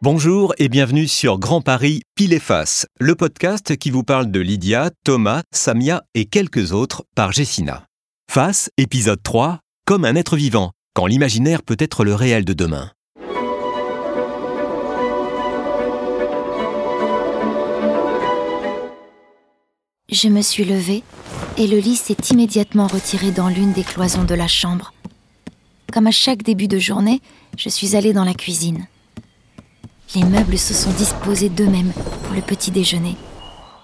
Bonjour et bienvenue sur Grand Paris Pile et Face, le podcast qui vous parle de Lydia, Thomas, Samia et quelques autres par Jessina. Face, épisode 3, comme un être vivant, quand l'imaginaire peut être le réel de demain. Je me suis levée et le lit s'est immédiatement retiré dans l'une des cloisons de la chambre. Comme à chaque début de journée, je suis allée dans la cuisine. Les meubles se sont disposés d'eux-mêmes pour le petit déjeuner.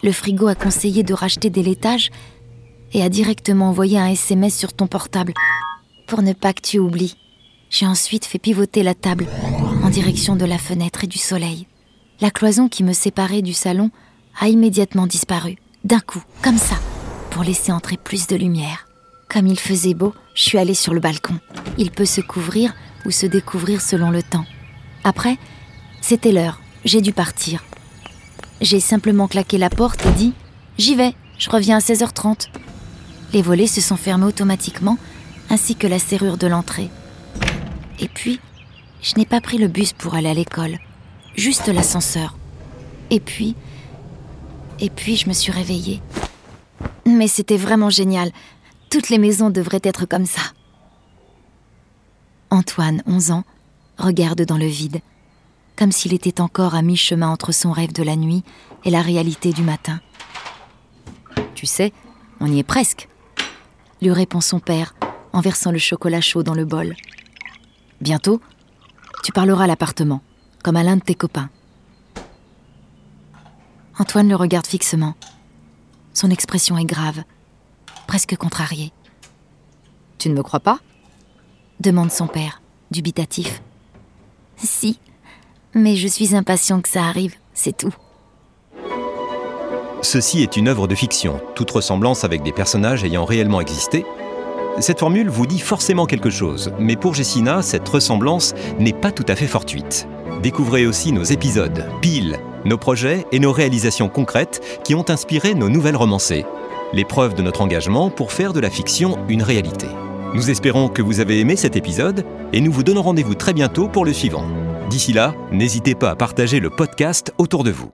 Le frigo a conseillé de racheter des laitages et a directement envoyé un SMS sur ton portable pour ne pas que tu oublies. J'ai ensuite fait pivoter la table en direction de la fenêtre et du soleil. La cloison qui me séparait du salon a immédiatement disparu, d'un coup, comme ça, pour laisser entrer plus de lumière. Comme il faisait beau, je suis allée sur le balcon. Il peut se couvrir ou se découvrir selon le temps. Après, c'était l'heure, j'ai dû partir. J'ai simplement claqué la porte et dit ⁇ J'y vais, je reviens à 16h30 ⁇ Les volets se sont fermés automatiquement, ainsi que la serrure de l'entrée. Et puis, je n'ai pas pris le bus pour aller à l'école, juste l'ascenseur. Et puis, et puis je me suis réveillée. Mais c'était vraiment génial. Toutes les maisons devraient être comme ça. Antoine, 11 ans, regarde dans le vide comme s'il était encore à mi-chemin entre son rêve de la nuit et la réalité du matin. Tu sais, on y est presque, lui répond son père en versant le chocolat chaud dans le bol. Bientôt, tu parleras à l'appartement, comme à l'un de tes copains. Antoine le regarde fixement. Son expression est grave, presque contrariée. Tu ne me crois pas? demande son père, dubitatif. Si, mais je suis impatient que ça arrive, c'est tout. Ceci est une œuvre de fiction, toute ressemblance avec des personnages ayant réellement existé. Cette formule vous dit forcément quelque chose, mais pour Jessina, cette ressemblance n'est pas tout à fait fortuite. Découvrez aussi nos épisodes, pile, nos projets et nos réalisations concrètes qui ont inspiré nos nouvelles romancées. L'épreuve de notre engagement pour faire de la fiction une réalité. Nous espérons que vous avez aimé cet épisode et nous vous donnons rendez-vous très bientôt pour le suivant. D'ici là, n'hésitez pas à partager le podcast autour de vous.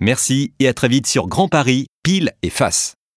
Merci et à très vite sur Grand Paris, pile et face.